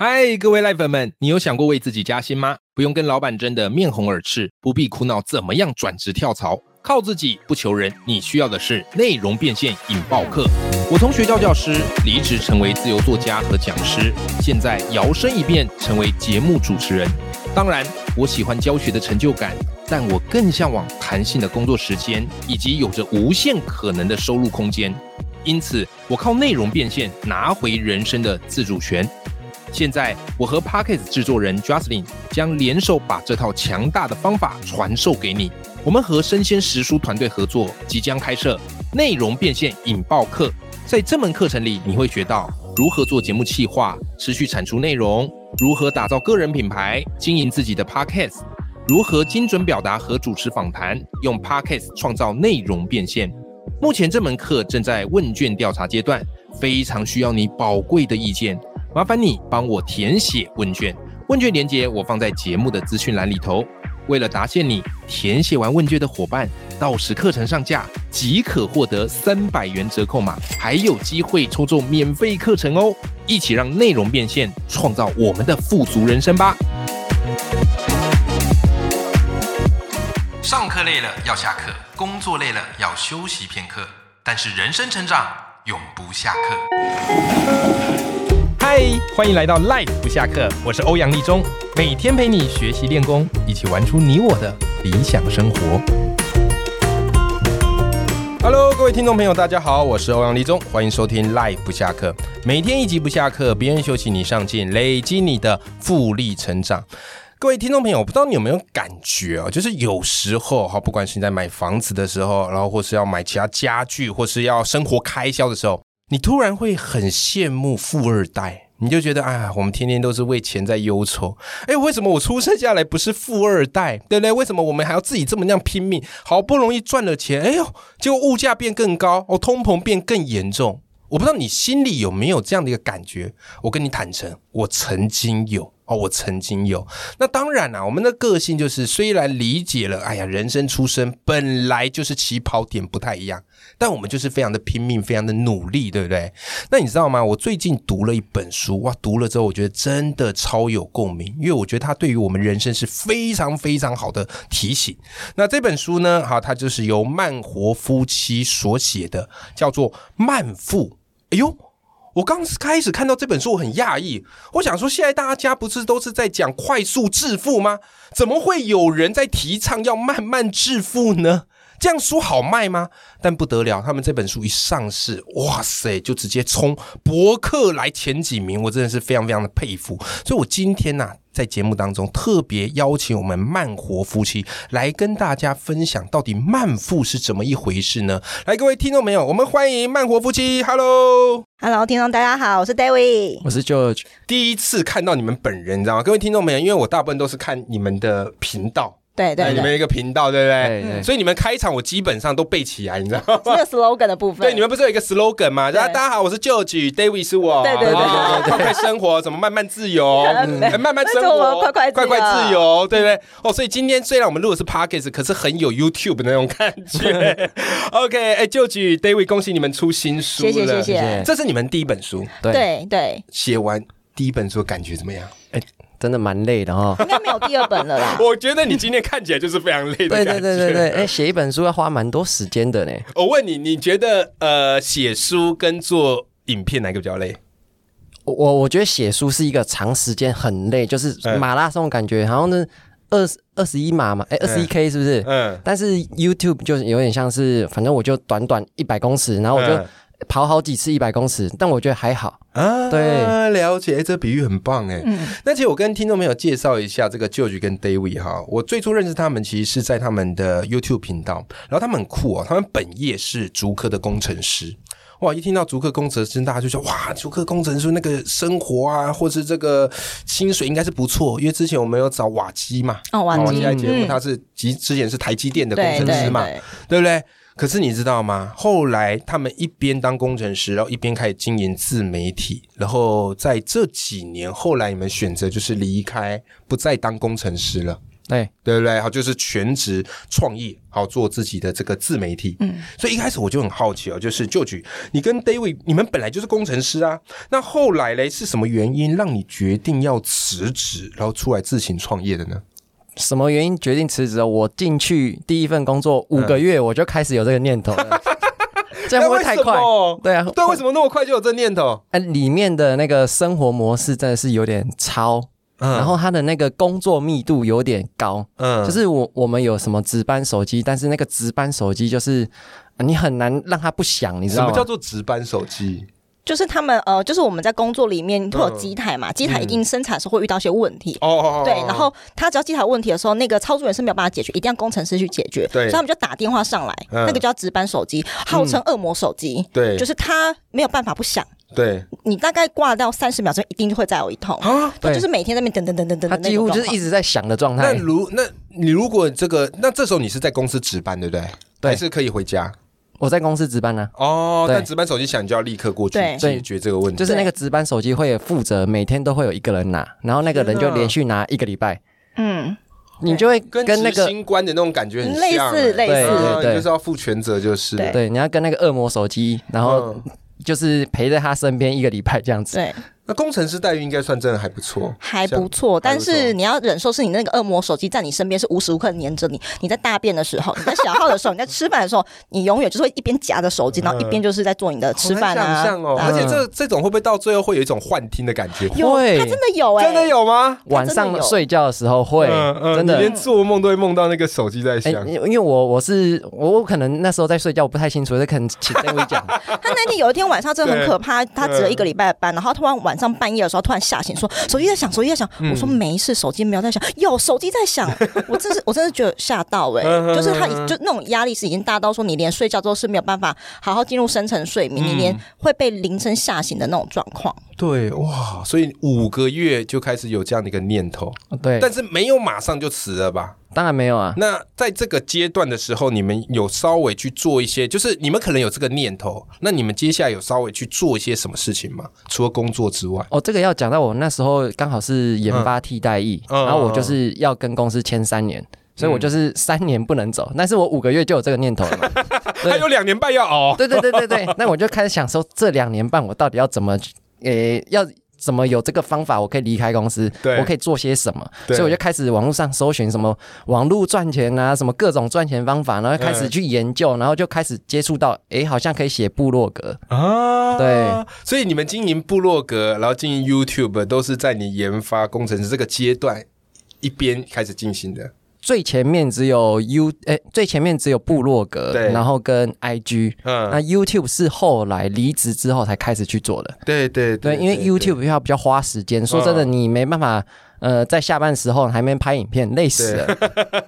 嗨，各位赖粉们，你有想过为自己加薪吗？不用跟老板争得面红耳赤，不必苦恼怎么样转职跳槽，靠自己不求人。你需要的是内容变现引爆课。我从学校教师离职成为自由作家和讲师，现在摇身一变成为节目主持人。当然，我喜欢教学的成就感，但我更向往弹性的工作时间以及有着无限可能的收入空间。因此，我靠内容变现拿回人生的自主权。现在，我和 Parkes 制作人 Justin 将联手把这套强大的方法传授给你。我们和生鲜食书团队合作，即将开设内容变现引爆课。在这门课程里，你会学到如何做节目企划、持续产出内容，如何打造个人品牌、经营自己的 Parkes，如何精准表达和主持访谈，用 Parkes 创造内容变现。目前这门课正在问卷调查阶段，非常需要你宝贵的意见。麻烦你帮我填写问卷，问卷连接我放在节目的资讯栏里头。为了答谢你，填写完问卷的伙伴，到时课程上架即可获得三百元折扣码，还有机会抽中免费课程哦！一起让内容变现，创造我们的富足人生吧！上课累了要下课，工作累了要休息片刻，但是人生成长永不下课。嗨，欢迎来到 Life 不下课，我是欧阳立中，每天陪你学习练功，一起玩出你我的理想生活。Hello，各位听众朋友，大家好，我是欧阳立中，欢迎收听 Life 不下课，每天一集不下课，别人休息你上进，累积你的复利成长。各位听众朋友，我不知道你有没有感觉啊，就是有时候哈，不管是你在买房子的时候，然后或是要买其他家具，或是要生活开销的时候，你突然会很羡慕富二代，你就觉得啊，我们天天都是为钱在忧愁。哎，为什么我出生下来不是富二代，对不对？为什么我们还要自己这么样拼命，好不容易赚了钱，哎呦，结果物价变更高，哦，通膨变更严重。我不知道你心里有没有这样的一个感觉？我跟你坦诚，我曾经有。哦，我曾经有。那当然啦，我们的个性就是，虽然理解了，哎呀，人生出生本来就是起跑点不太一样，但我们就是非常的拼命，非常的努力，对不对？那你知道吗？我最近读了一本书，哇，读了之后我觉得真的超有共鸣，因为我觉得它对于我们人生是非常非常好的提醒。那这本书呢，哈，它就是由慢活夫妻所写的，叫做《慢富》。哎呦！我刚开始看到这本书，我很讶异。我想说，现在大家不是都是在讲快速致富吗？怎么会有人在提倡要慢慢致富呢？这样书好卖吗？但不得了，他们这本书一上市，哇塞，就直接冲博客来前几名，我真的是非常非常的佩服。所以我今天呢，在节目当中特别邀请我们慢活夫妻来跟大家分享，到底慢富是怎么一回事呢？来，各位听众朋友，我们欢迎慢活夫妻，Hello，Hello，听众大家好，我是 David，我是 George，第一次看到你们本人，你知道吗？各位听众朋友，因为我大部分都是看你们的频道。对对，你们一个频道，对不对？所以你们开场我基本上都背起来，你知道吗？这个 slogan 的部分。对，你们不是有一个 slogan 吗？大家好，我是 George，David 是我。对对对对快快生活，怎么慢慢自由？慢慢生活，快快快快自由，对不对？哦，所以今天虽然我们录的是 Podcast，可是很有 YouTube 那种感觉。OK，哎，George，David，恭喜你们出新书了，谢谢谢谢。这是你们第一本书，对对。写完第一本书感觉怎么样？哎。真的蛮累的哈，应该没有第二本了啦。我觉得你今天看起来就是非常累的对对对对对，哎，写一本书要花蛮多时间的呢。我问你，你觉得呃，写书跟做影片哪个比较累？我我觉得写书是一个长时间很累，就是马拉松感觉，好像呢二十二十一码嘛，哎，二十一 K 是不是？嗯。但是 YouTube 就是有点像是，反正我就短短一百公尺，然后我就。跑好几次一百公尺，但我觉得还好啊。对，了解，这比喻很棒哎。嗯，那其实我跟听众朋友介绍一下这个 George 跟 David 哈。我最初认识他们其实是在他们的 YouTube 频道，然后他们很酷哦，他们本业是竹科的工程师。哇，一听到竹科工程师，大家就说哇，竹科工程师那个生活啊，或是这个薪水应该是不错，因为之前我们有找瓦基嘛，哦，瓦基来节目，他是之之前是台积电的工程师嘛，对不对？可是你知道吗？后来他们一边当工程师，然后一边开始经营自媒体。然后在这几年，后来你们选择就是离开，不再当工程师了。对对不对？好，就是全职创业，好做自己的这个自媒体。嗯，所以一开始我就很好奇哦，就是就举你跟 David，你们本来就是工程师啊，那后来嘞是什么原因让你决定要辞职，然后出来自行创业的呢？什么原因决定辞职？我进去第一份工作五个月，我就开始有这个念头了。这样会不会太快？对啊，对，为什么那么快就有这念头？哎，里面的那个生活模式真的是有点超，然后他的那个工作密度有点高。嗯，就是我我们有什么值班手机，但是那个值班手机就是你很难让它不响，你知道吗？什么叫做值班手机？就是他们呃，就是我们在工作里面会有机台嘛，机台一定生产时候会遇到一些问题。哦哦哦。对，然后他只要机台问题的时候，那个操作员是没有办法解决，一定要工程师去解决。对。所以他们就打电话上来，那个叫值班手机，号称恶魔手机。对。就是他没有办法不响。对。你大概挂到三十秒钟，一定就会再有一通啊。对。就是每天在那边等等等等等。他几乎就是一直在响的状态。那如那你如果这个，那这时候你是在公司值班，对不对？对。还是可以回家？我在公司值班呢。哦，但值班手机响，你就要立刻过去解决这个问题。就是那个值班手机会负责每天都会有一个人拿，然后那个人就连续拿一个礼拜。嗯，你就会跟那个新官的那种感觉很类似，类似，对，就是要负全责，就是。对，你要跟那个恶魔手机，然后就是陪在他身边一个礼拜这样子。对。那工程师待遇应该算真的还不错，还不错。但是 你要忍受是你那个恶魔手机在你身边是无时无刻黏着你。你在大便的时候，你在小号的时候，你在吃饭的时候，你永远就是会一边夹着手机，然后一边就是在做你的吃饭啊。而且这这种会不会到最后会有一种幻听的感觉？会，他真的有哎，真的有吗？晚上睡觉的时候会，真的连做梦都会梦到那个手机在响。因为我我是我可能那时候在睡觉，我不太清楚，这可能请这位讲。他那天有一天晚上真的很可怕，他值了一个礼拜的班，然后突然晚上半夜的时候突然。吓醒说手机在响，手机在响。我说没事，手机没有在响。有手机在响，我真是我真的觉得吓到哎，就是他就那种压力是已经大到说你连睡觉都是没有办法好好进入深层睡眠，你连会被铃声吓醒的那种状况。对哇，所以五个月就开始有这样的一个念头。对，但是没有马上就辞了吧？当然没有啊。那在这个阶段的时候，你们有稍微去做一些，就是你们可能有这个念头，那你们接下来有稍微去做一些什么事情吗？除了工作之外？哦，这个要讲到我那时候刚好是研发替代役，然后我就是要跟公司签三年，所以我就是三年不能走，但是我五个月就有这个念头了嘛。还有两年半要熬。对对对对对，那我就开始想说，这两年半我到底要怎么，诶，要。怎么有这个方法？我可以离开公司，我可以做些什么？所以我就开始网络上搜寻什么网络赚钱啊，什么各种赚钱方法，然后开始去研究，然后就开始接触到，哎，好像可以写部落格啊。对，所以你们经营部落格，然后经营 YouTube，都是在你研发工程师这个阶段一边开始进行的。最前面只有 U，哎，最前面只有部落格，然后跟 IG，嗯，那 YouTube 是后来离职之后才开始去做的。对对对，因为 YouTube 要比较花时间，说真的，你没办法，呃，在下班时候还没拍影片，累死了，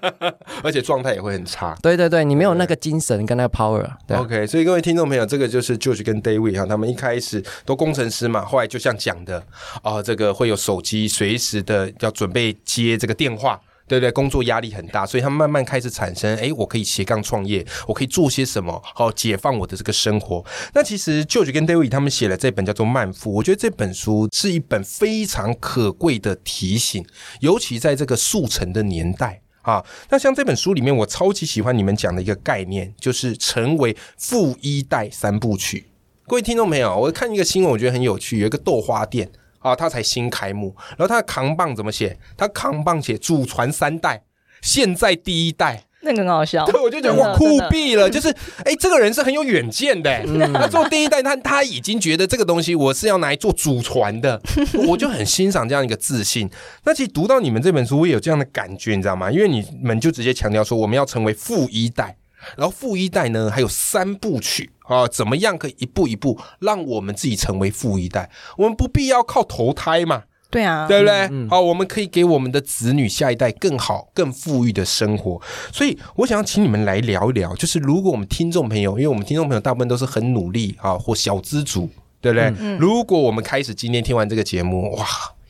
而且状态也会很差。对对对，你没有那个精神跟那个 power 对。OK，所以各位听众朋友，这个就是 George 跟 David 哈，他们一开始都工程师嘛，后来就像讲的，哦，这个会有手机随时的要准备接这个电话。对对，工作压力很大，所以他们慢慢开始产生，哎，我可以斜杠创业，我可以做些什么，好解放我的这个生活。那其实 George 跟 David 他们写了这本叫做《慢富》，我觉得这本书是一本非常可贵的提醒，尤其在这个速成的年代啊。那像这本书里面，我超级喜欢你们讲的一个概念，就是成为富一代三部曲。各位听众朋友，我看一个新闻，我觉得很有趣，有一个豆花店。啊，他才新开幕，然后他的扛棒怎么写？他扛棒写祖传三代，现在第一代，那个很好笑。对，我就觉得哇，酷毙了！就是，哎，这个人是很有远见的。他做第一代，他他已经觉得这个东西我是要拿来做祖传的，我就很欣赏这样一个自信。那其实读到你们这本书，我也有这样的感觉，你知道吗？因为你们就直接强调说，我们要成为富一代。然后富一代呢，还有三部曲啊，怎么样可以一步一步让我们自己成为富一代？我们不必要靠投胎嘛，对啊，对不对？好，我们可以给我们的子女下一代更好、更富裕的生活。所以，我想要请你们来聊一聊，就是如果我们听众朋友，因为我们听众朋友大部分都是很努力啊，或小资族，对不对？如果我们开始今天听完这个节目，哇，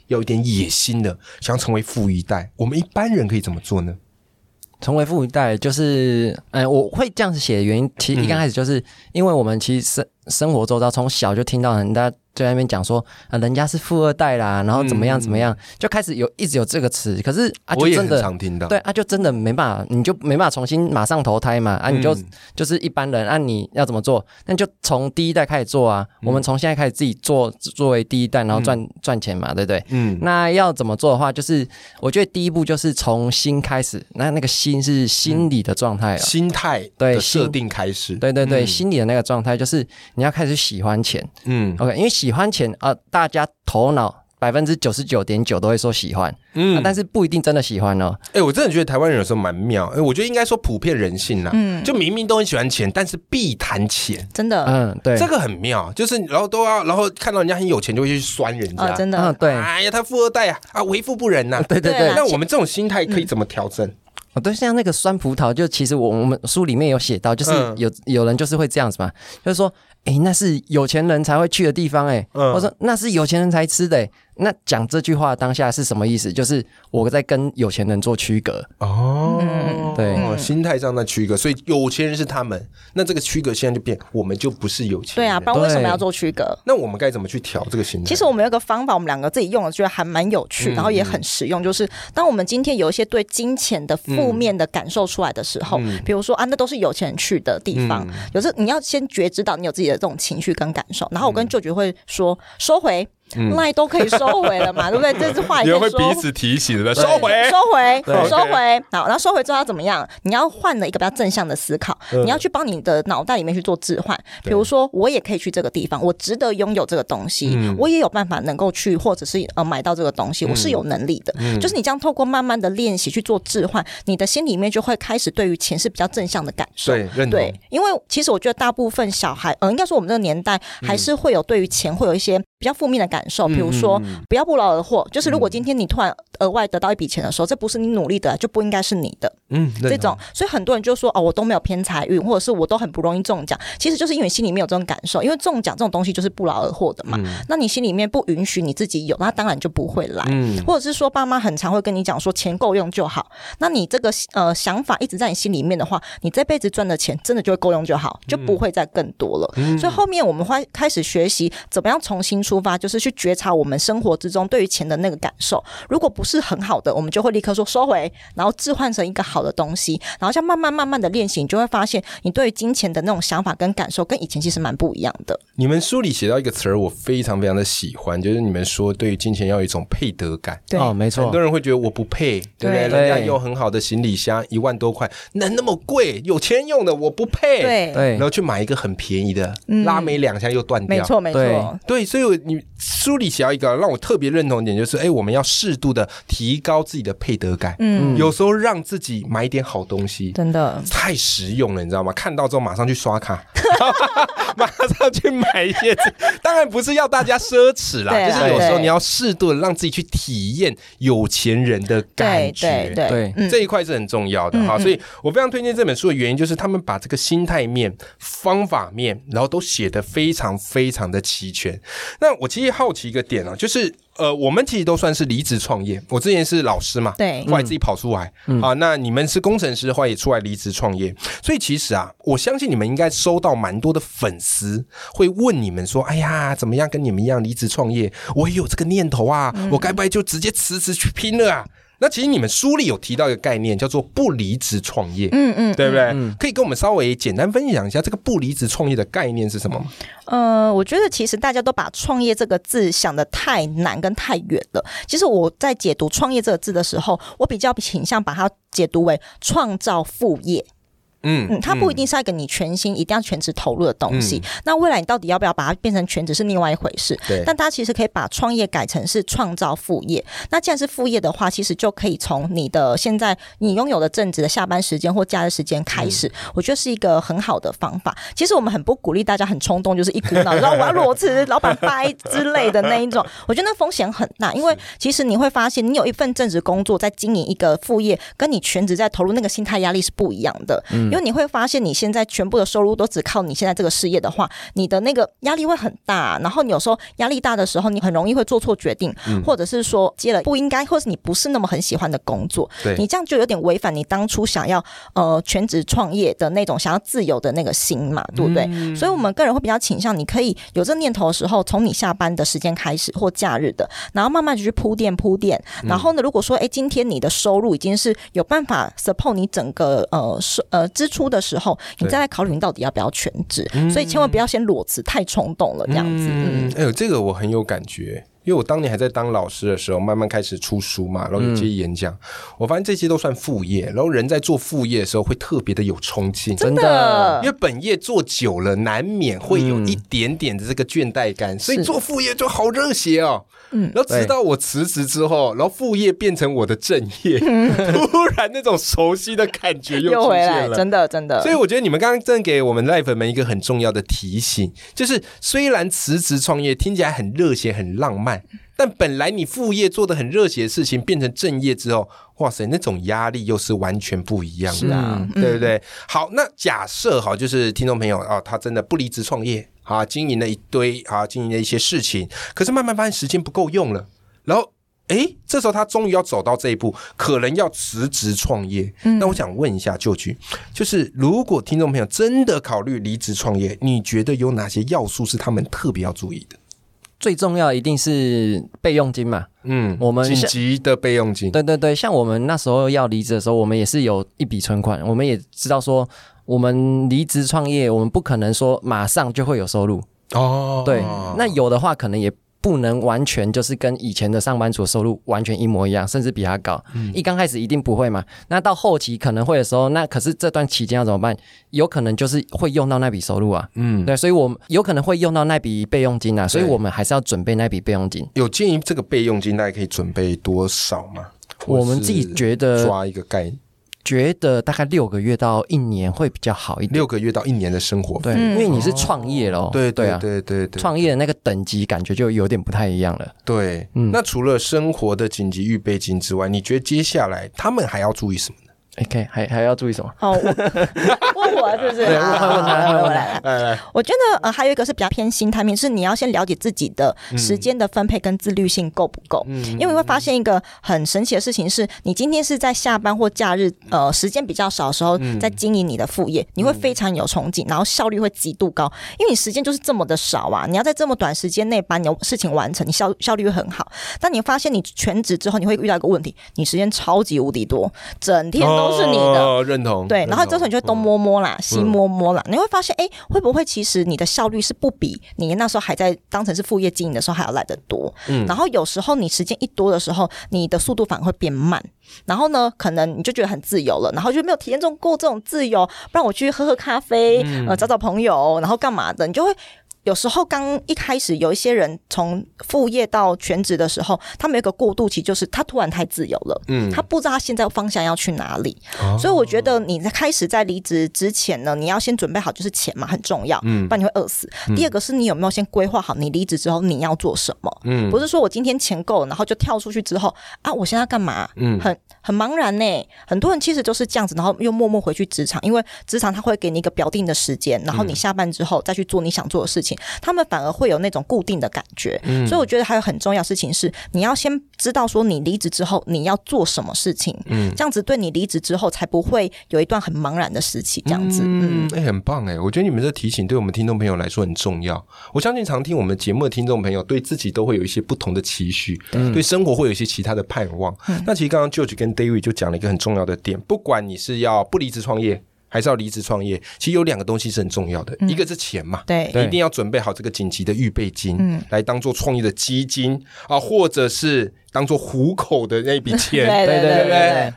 有一点野心的，想要成为富一代，我们一般人可以怎么做呢？成为富一代，就是，嗯，我会这样子写的原因，其实一刚开始就是因为我们其实生活周遭从小就听到人家。在那边讲说啊，人家是富二代啦，然后怎么样怎么样，就开始有一直有这个词。可是啊，就真的常听到，对啊，就真的没办法，你就没办法重新马上投胎嘛啊，你就就是一般人啊，你要怎么做？那就从第一代开始做啊。我们从现在开始自己做，作为第一代，然后赚赚钱嘛，对不对？嗯。那要怎么做的话，就是我觉得第一步就是从心开始。那那个心是心理的状态，心态对设定开始。对对对，心理的那个状态就是你要开始喜欢钱。嗯。OK，因为喜欢钱啊，大家头脑百分之九十九点九都会说喜欢，嗯，但是不一定真的喜欢哦。哎，我真的觉得台湾人有时候蛮妙，哎，我觉得应该说普遍人性呐，嗯，就明明都很喜欢钱，但是必谈钱，真的，嗯，对，这个很妙，就是然后都要，然后看到人家很有钱就会去酸人家，真的，对，哎呀，他富二代啊，啊，为富不仁呐，对对对，那我们这种心态可以怎么调整？哦，对，像那个酸葡萄，就其实我我们书里面有写到，就是有有人就是会这样子嘛，就是说。哎，那是有钱人才会去的地方哎。我说那是有钱人才吃的。那讲这句话当下是什么意思？就是我在跟有钱人做区隔哦，对，心态上的区隔。所以有钱人是他们，那这个区隔现在就变，我们就不是有钱人。对啊，不然为什么要做区隔？那我们该怎么去调这个心态？其实我们有个方法，我们两个自己用了，觉得还蛮有趣，然后也很实用。就是当我们今天有一些对金钱的负面的感受出来的时候，比如说啊，那都是有钱人去的地方，有时你要先觉知到你有自己的这种情绪跟感受，然后我跟舅舅会说收回。那都可以收回了嘛，对不对？这是话也会彼此提醒的，收回，收回，收回。好，然后收回之后要怎么样？你要换了一个比较正向的思考，你要去帮你的脑袋里面去做置换。比如说，我也可以去这个地方，我值得拥有这个东西，我也有办法能够去，或者是呃买到这个东西，我是有能力的。就是你这样透过慢慢的练习去做置换，你的心里面就会开始对于钱是比较正向的感受。对，对，因为其实我觉得大部分小孩，呃，应该说我们这个年代还是会有对于钱会有一些。比较负面的感受，比如说不要不劳而获，就是如果今天你突然额外得到一笔钱的时候，这不是你努力的，就不应该是你的。嗯，这种，所以很多人就说哦，我都没有偏财运，或者是我都很不容易中奖，其实就是因为心里面有这种感受，因为中奖这种东西就是不劳而获的嘛。那你心里面不允许你自己有，那当然就不会来。嗯或者是说爸妈很常会跟你讲说钱够用就好，那你这个呃想法一直在你心里面的话，你这辈子赚的钱真的就会够用就好，就不会再更多了。所以后面我们会开始学习怎么样重新。出发就是去觉察我们生活之中对于钱的那个感受，如果不是很好的，我们就会立刻说收回，然后置换成一个好的东西，然后像慢慢慢慢的练习，你就会发现你对于金钱的那种想法跟感受跟以前其实蛮不一样的。你们书里写到一个词儿，我非常非常的喜欢，就是你们说对于金钱要有一种配得感。对，哦，没错，很多人会觉得我不配，对不对？人家用很好的行李箱一万多块，能那么贵？有钱用的我不配，对对，然后去买一个很便宜的，拉没两下又断掉，没错没错，对，所以你书。里写到一个让我特别认同一点，就是哎，我们要适度的提高自己的配得感。嗯，有时候让自己买一点好东西，真的太实用了，你知道吗？看到之后马上去刷卡，马上去买一些。当然不是要大家奢侈啦，就是有时候你要适度的让自己去体验有钱人的感觉。对对，这一块是很重要的哈。所以我非常推荐这本书的原因，就是他们把这个心态面、方法面，然后都写得非常非常的齐全。那我其实好奇。一个点啊，就是呃，我们其实都算是离职创业。我之前是老师嘛，对，后来自己跑出来啊。那你们是工程师，的话也出来离职创业。所以其实啊，我相信你们应该收到蛮多的粉丝会问你们说：“哎呀，怎么样跟你们一样离职创业？我也有这个念头啊，我该不该就直接辞职去拼了啊？”那其实你们书里有提到一个概念，叫做不离职创业，嗯嗯，对不对？可以跟我们稍微简单分享一下这个不离职创业的概念是什么吗？呃，我觉得其实大家都把创业这个字想的太难跟太远了。其实我在解读创业这个字的时候，我比较倾向把它解读为创造副业。嗯嗯，它不一定是一个你全心一定要全职投入的东西。那未来你到底要不要把它变成全职是另外一回事。对。但大家其实可以把创业改成是创造副业。那既然是副业的话，其实就可以从你的现在你拥有的正职的下班时间或假日时间开始。我觉得是一个很好的方法。其实我们很不鼓励大家很冲动，就是一股脑，然后我要裸辞，老板掰之类的那一种。我觉得那风险很大，因为其实你会发现，你有一份正职工作在经营一个副业，跟你全职在投入那个心态压力是不一样的。嗯。因为你会发现你现在全部的收入都只靠你现在这个事业的话，你的那个压力会很大，然后你有时候压力大的时候，你很容易会做错决定，或者是说接了不应该，或是你不是那么很喜欢的工作，你这样就有点违反你当初想要呃全职创业的那种想要自由的那个心嘛，对不对？所以我们个人会比较倾向，你可以有这念头的时候，从你下班的时间开始或假日的，然后慢慢就去铺垫铺垫，然后呢，如果说哎今天你的收入已经是有办法 support 你整个呃收呃支出的时候，你再来考虑你到底要不要全职，所以千万不要先裸辞，太冲动了这样子。嗯，哎呦，这个我很有感觉。因为我当年还在当老师的时候，慢慢开始出书嘛，然后有接演讲，我发现这些都算副业。然后人在做副业的时候会特别的有冲劲，真的，因为本业做久了，难免会有一点点的这个倦怠感，所以做副业就好热血哦。嗯，然后直到我辞职之后，然后副业变成我的正业，突然那种熟悉的感觉又回来了，真的真的。所以我觉得你们刚刚正给我们赖粉们一个很重要的提醒，就是虽然辞职创业听起来很热血、很浪漫。但本来你副业做的很热血的事情，变成正业之后，哇塞，那种压力又是完全不一样的，对不对？好，那假设哈，就是听众朋友啊，他真的不离职创业啊，经营了一堆啊，经营了一些事情，可是慢慢发现时间不够用了，然后哎，这时候他终于要走到这一步，可能要辞职创业。那我想问一下旧局，就是如果听众朋友真的考虑离职创业，你觉得有哪些要素是他们特别要注意的？最重要一定是备用金嘛，嗯，我们紧急的备用金，对对对，像我们那时候要离职的时候，我们也是有一笔存款，我们也知道说，我们离职创业，我们不可能说马上就会有收入。哦，对，那有的话可能也。不能完全就是跟以前的上班族收入完全一模一样，甚至比他高。嗯一刚开始一定不会嘛，那到后期可能会的时候，那可是这段期间要怎么办？有可能就是会用到那笔收入啊。嗯，对，所以我们有可能会用到那笔备用金啊，所以我们还是要准备那笔备用金。有建议这个备用金大概可以准备多少吗？我们自己觉得抓一个概念。觉得大概六个月到一年会比较好一点。六个月到一年的生活，对，因为你是创业咯。对对啊，对对对，创业的那个等级感觉就有点不太一样了。对，那除了生活的紧急预备金之外，你觉得接下来他们还要注意什么呢？OK，还还要注意什么？哦，问我是不是？对，问问他，问来来。我觉得呃，还有一个是比较偏心态面，是你要先了解自己的时间的分配跟自律性够不够。嗯。因为你会发现一个很神奇的事情，是你今天是在下班或假日呃时间比较少的时候，在经营你的副业，你会非常有憧憬，然后效率会极度高，因为你时间就是这么的少啊！你要在这么短时间内把你的事情完成，你效效率会很好。但你发现你全职之后，你会遇到一个问题，你时间超级无敌多，整天都是你的。认同。对，然后这时候你就东摸摸啦，西摸摸啦，你会发现，哎，会不会其实你的效率是不比你那时候还在当成是副业经营的时候还要来得多？嗯。然后有时候你时间一多的时候，你的速度反而会变慢。然后呢，可能你就觉得很自由了，然后就没有体验中过这种自由，不然我去喝喝咖啡，呃，找找朋友，然后干嘛的，你就会。有时候刚一开始有一些人从副业到全职的时候，他们有个过渡期，就是他突然太自由了，嗯，他不知道他现在方向要去哪里，所以我觉得你在开始在离职之前呢，你要先准备好，就是钱嘛很重要，嗯，不然你会饿死。第二个是你有没有先规划好你离职之后你要做什么，嗯，不是说我今天钱够了，然后就跳出去之后啊，我现在干嘛？嗯，很很茫然呢。很多人其实就是这样子，然后又默默回去职场，因为职场他会给你一个表定的时间，然后你下班之后再去做你想做的事情。他们反而会有那种固定的感觉，所以我觉得还有很重要事情是，你要先知道说你离职之后你要做什么事情，嗯，这样子对你离职之后才不会有一段很茫然的时期，这样子，嗯，哎，很棒哎，我觉得你们这提醒对我们听众朋友来说很重要。我相信常听我们节目的听众朋友对自己都会有一些不同的期许，对。生活会有一些其他的盼望。那其实刚刚 George 跟 David 就讲了一个很重要的点，不管你是要不离职创业。还是要离职创业，其实有两个东西是很重要的，一个是钱嘛，对，一定要准备好这个紧急的预备金，嗯，来当做创业的基金啊，或者是。当做糊口的那一笔钱，对对对对。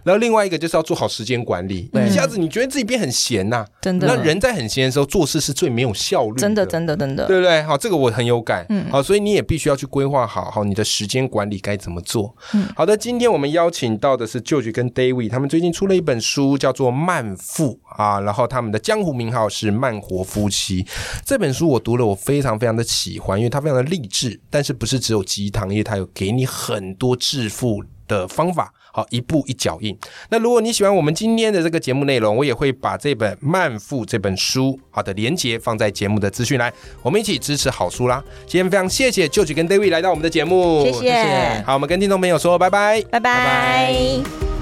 然后另外一个就是要做好时间管理。一下子你觉得自己变很闲呐，真的。那人在很闲的时候做事是最没有效率。真的真的真的，对不对？好，这个我很有感。嗯。好，所以你也必须要去规划好，好你的时间管理该怎么做。嗯。好的，今天我们邀请到的是 George 跟 David，他们最近出了一本书，叫做《慢富》啊，然后他们的江湖名号是“慢活夫妻”。这本书我读了，我非常非常的喜欢，因为它非常的励志，但是不是只有鸡汤，因为它有给你很多致富。的方法好，一步一脚印。那如果你喜欢我们今天的这个节目内容，我也会把这本《慢富》这本书好的连接放在节目的资讯栏，我们一起支持好书啦。今天非常谢谢 George 跟 David 来到我们的节目，谢谢。好，我们跟听众朋友说拜拜，拜拜。